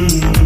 me.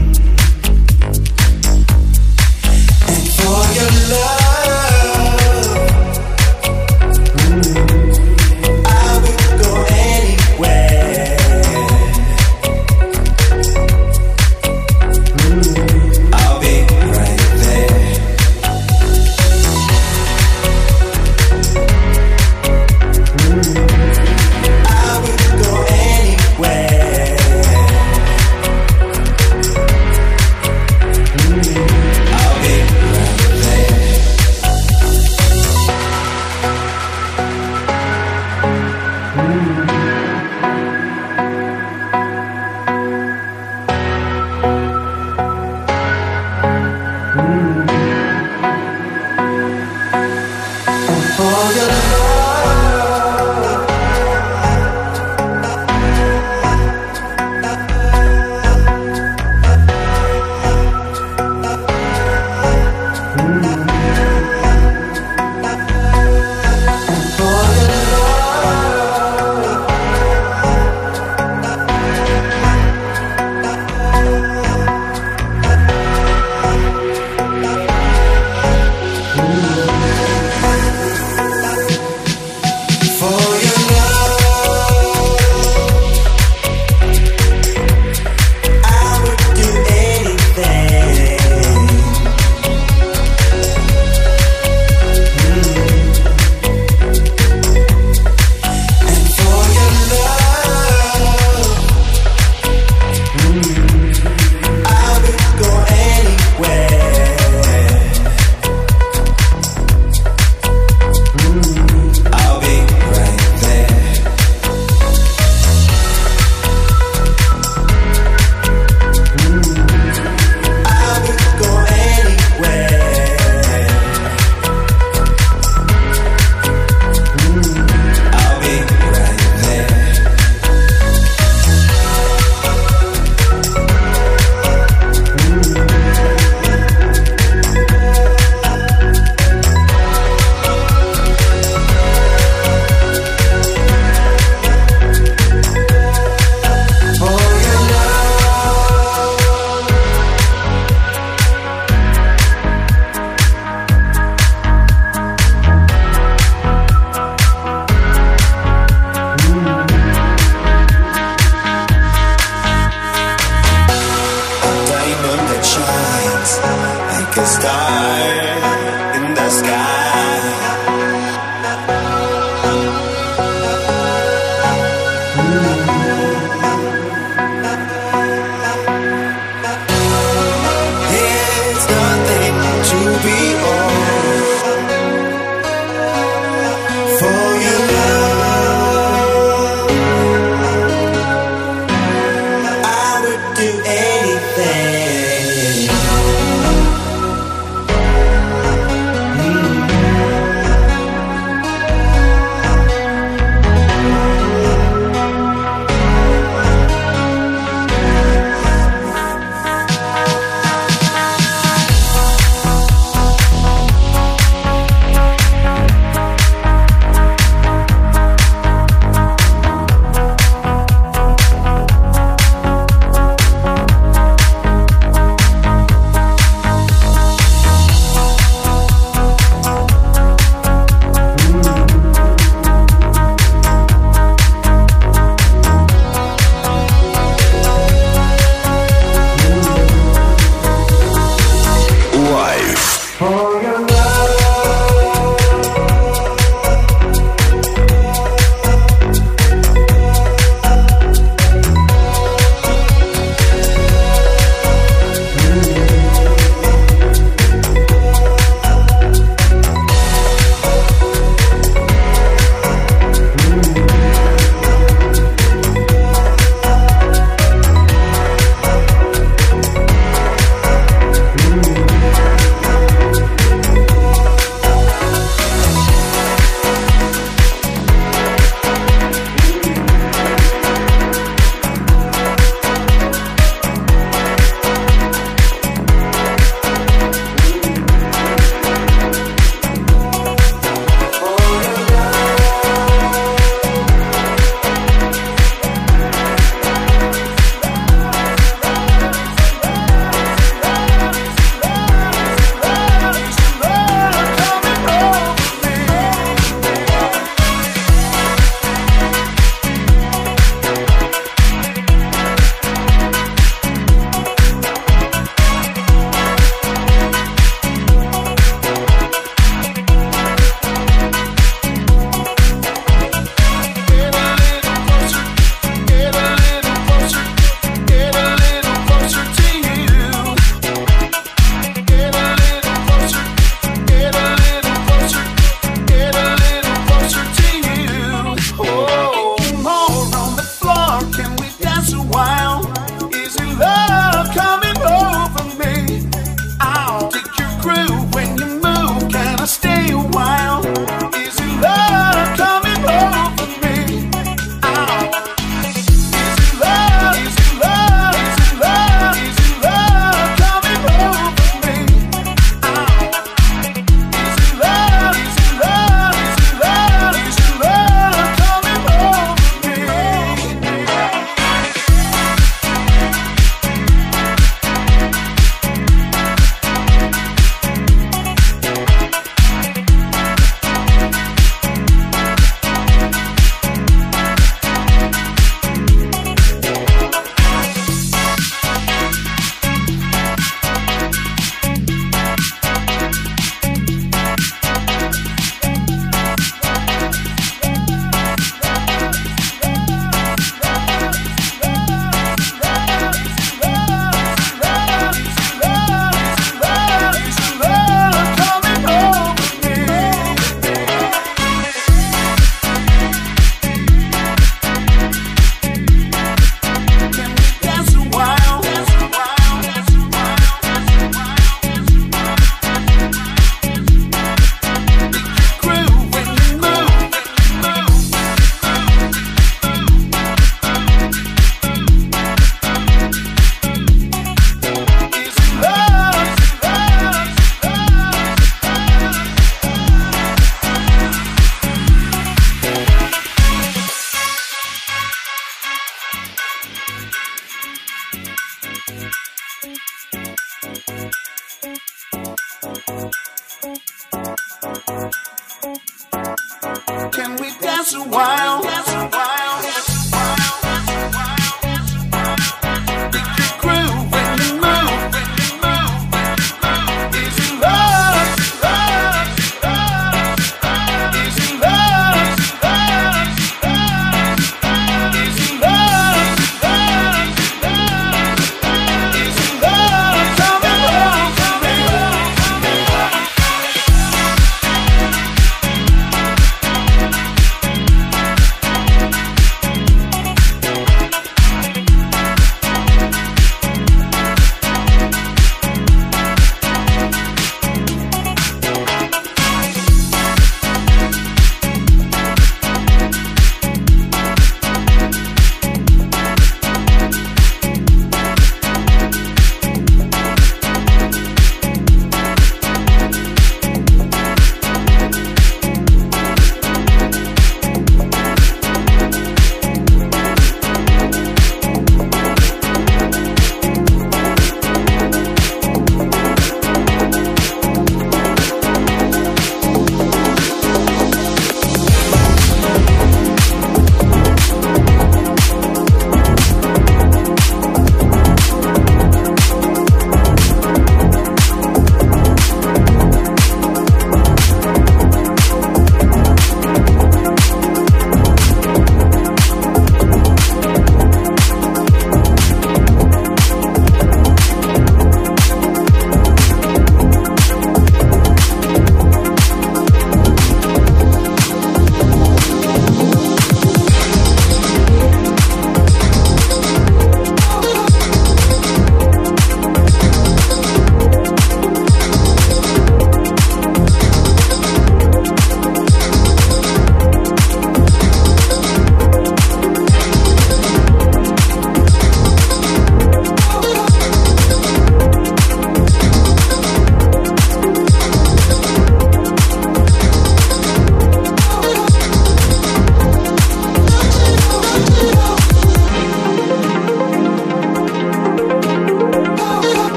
That's a while. That's a while.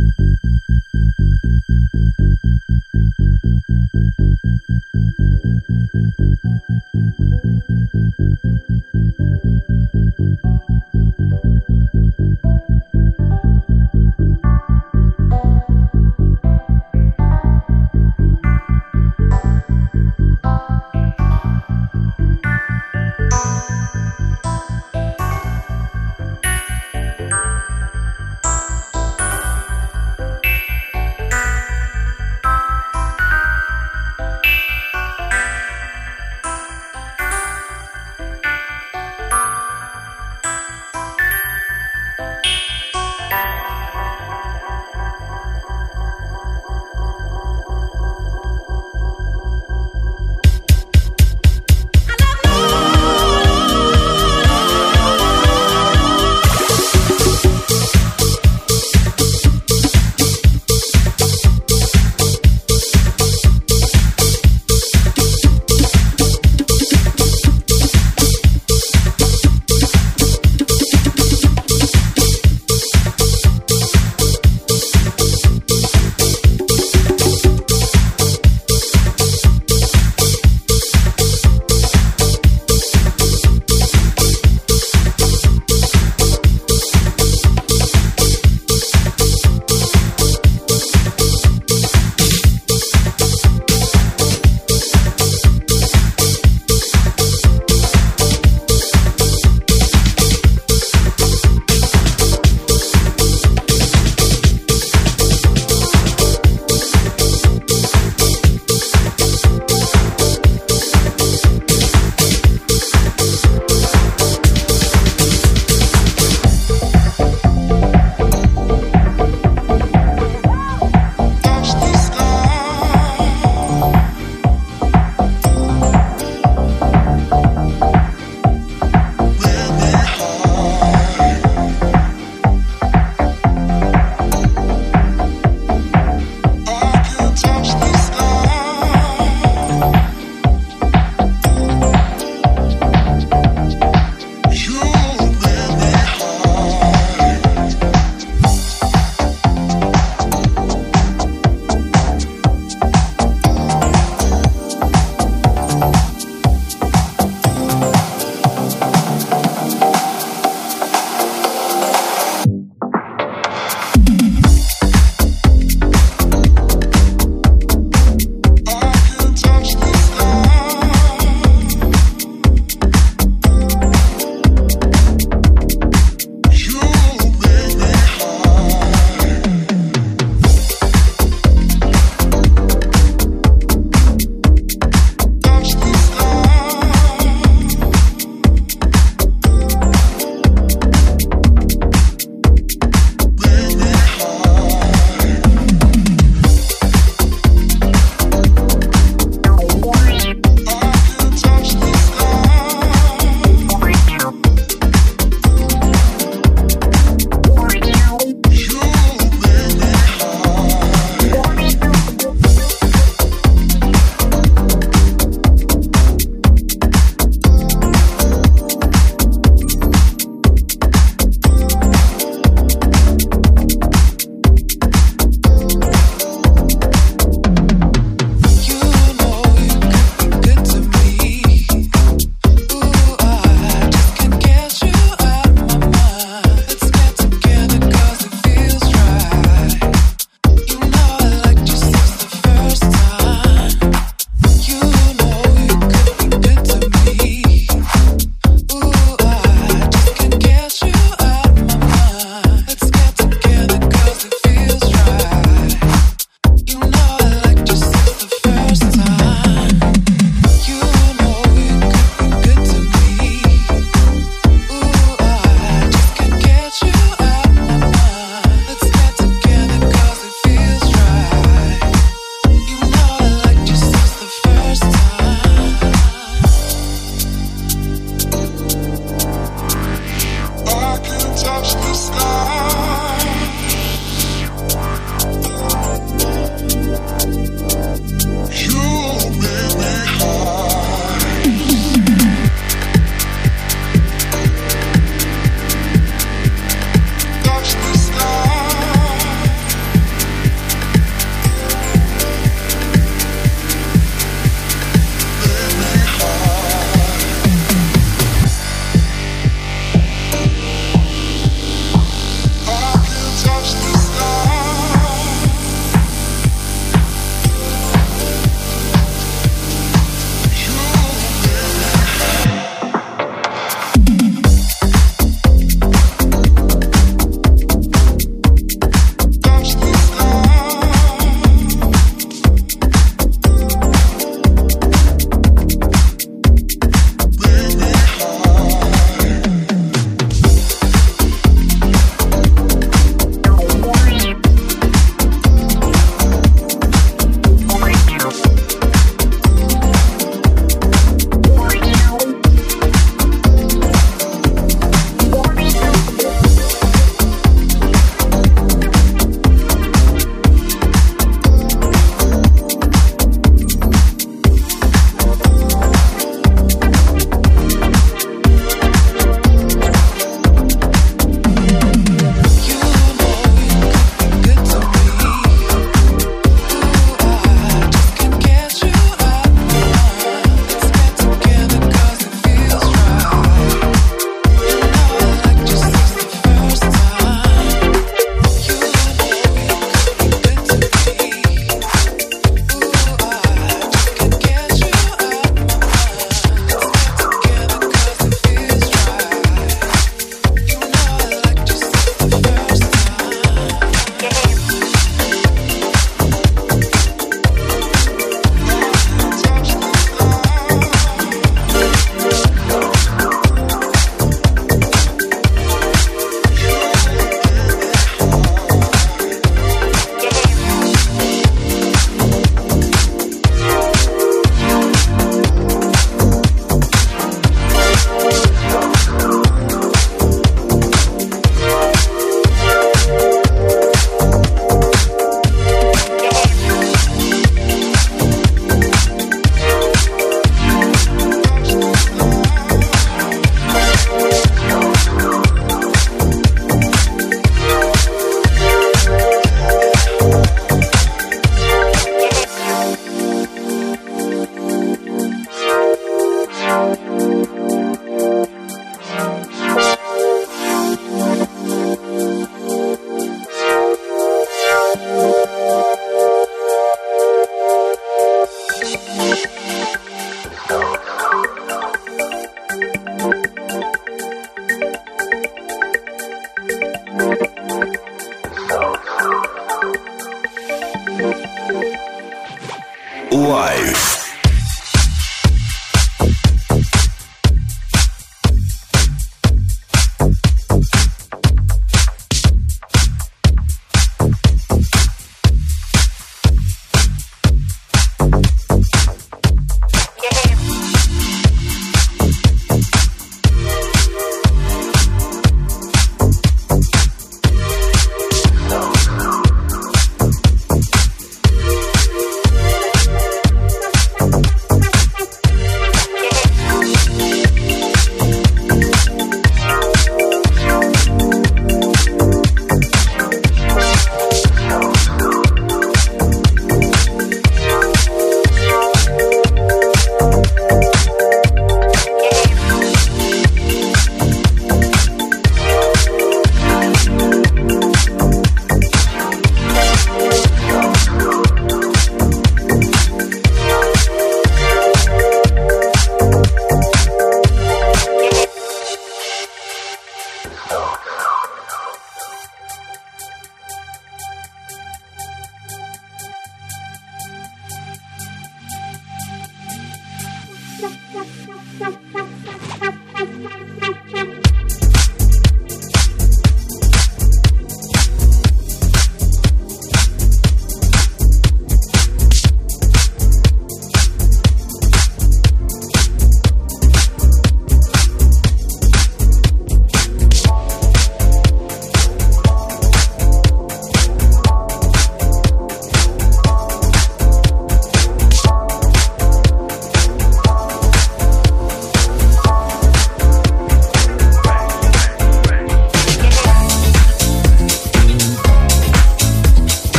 Thank you.